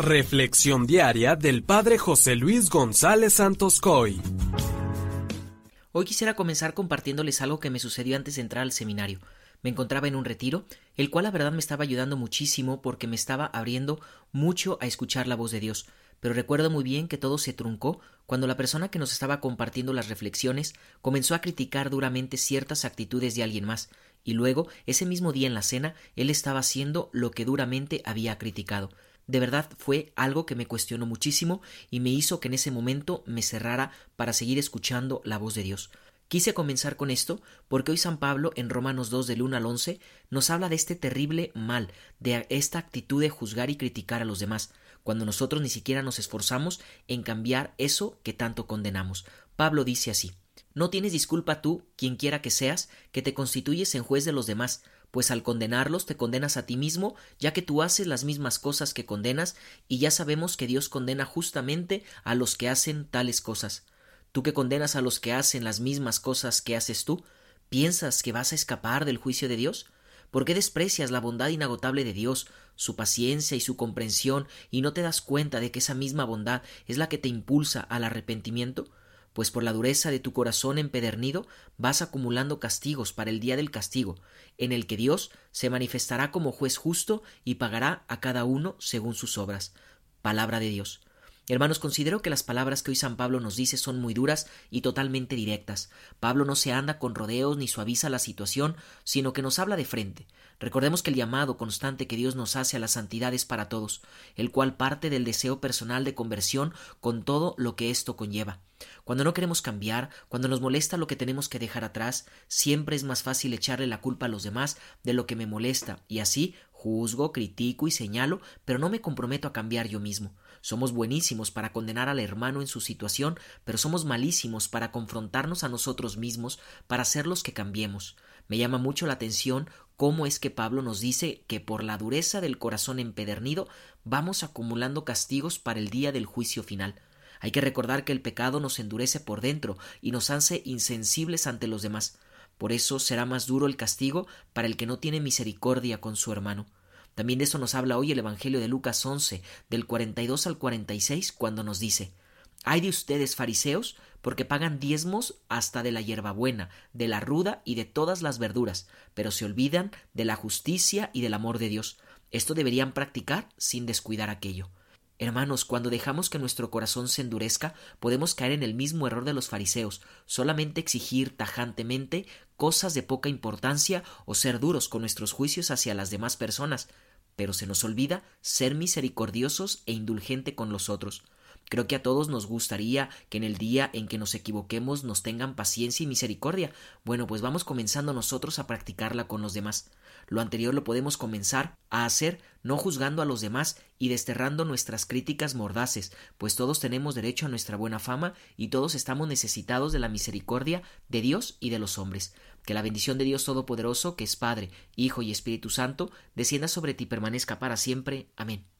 Reflexión diaria del Padre José Luis González Santos Coy. Hoy quisiera comenzar compartiéndoles algo que me sucedió antes de entrar al seminario. Me encontraba en un retiro, el cual la verdad me estaba ayudando muchísimo porque me estaba abriendo mucho a escuchar la voz de Dios. Pero recuerdo muy bien que todo se truncó cuando la persona que nos estaba compartiendo las reflexiones comenzó a criticar duramente ciertas actitudes de alguien más, y luego, ese mismo día en la cena, él estaba haciendo lo que duramente había criticado. De verdad fue algo que me cuestionó muchísimo y me hizo que en ese momento me cerrara para seguir escuchando la voz de Dios. Quise comenzar con esto porque hoy San Pablo en Romanos 2 del 1 al 11 nos habla de este terrible mal, de esta actitud de juzgar y criticar a los demás, cuando nosotros ni siquiera nos esforzamos en cambiar eso que tanto condenamos. Pablo dice así No tienes disculpa tú, quien quiera que seas, que te constituyes en juez de los demás, pues al condenarlos te condenas a ti mismo, ya que tú haces las mismas cosas que condenas, y ya sabemos que Dios condena justamente a los que hacen tales cosas. Tú que condenas a los que hacen las mismas cosas que haces tú, ¿piensas que vas a escapar del juicio de Dios? ¿Por qué desprecias la bondad inagotable de Dios, su paciencia y su comprensión, y no te das cuenta de que esa misma bondad es la que te impulsa al arrepentimiento? Pues por la dureza de tu corazón empedernido vas acumulando castigos para el día del castigo, en el que Dios se manifestará como juez justo y pagará a cada uno según sus obras. Palabra de Dios. Hermanos, considero que las palabras que hoy San Pablo nos dice son muy duras y totalmente directas. Pablo no se anda con rodeos ni suaviza la situación, sino que nos habla de frente. Recordemos que el llamado constante que Dios nos hace a la santidad es para todos, el cual parte del deseo personal de conversión con todo lo que esto conlleva. Cuando no queremos cambiar, cuando nos molesta lo que tenemos que dejar atrás, siempre es más fácil echarle la culpa a los demás de lo que me molesta, y así juzgo, critico y señalo, pero no me comprometo a cambiar yo mismo. Somos buenísimos para condenar al hermano en su situación, pero somos malísimos para confrontarnos a nosotros mismos, para hacer los que cambiemos. Me llama mucho la atención cómo es que Pablo nos dice que por la dureza del corazón empedernido vamos acumulando castigos para el día del juicio final. Hay que recordar que el pecado nos endurece por dentro y nos hace insensibles ante los demás. Por eso será más duro el castigo para el que no tiene misericordia con su hermano. También de eso nos habla hoy el Evangelio de Lucas 11, del 42 al 46, cuando nos dice Hay de ustedes, fariseos, porque pagan diezmos hasta de la hierbabuena, de la ruda y de todas las verduras, pero se olvidan de la justicia y del amor de Dios. Esto deberían practicar sin descuidar aquello. Hermanos, cuando dejamos que nuestro corazón se endurezca, podemos caer en el mismo error de los fariseos, solamente exigir tajantemente cosas de poca importancia o ser duros con nuestros juicios hacia las demás personas pero se nos olvida ser misericordiosos e indulgente con los otros. Creo que a todos nos gustaría que en el día en que nos equivoquemos nos tengan paciencia y misericordia. Bueno, pues vamos comenzando nosotros a practicarla con los demás. Lo anterior lo podemos comenzar a hacer no juzgando a los demás y desterrando nuestras críticas mordaces, pues todos tenemos derecho a nuestra buena fama y todos estamos necesitados de la misericordia de Dios y de los hombres. Que la bendición de Dios Todopoderoso, que es Padre, Hijo y Espíritu Santo, descienda sobre ti y permanezca para siempre. Amén.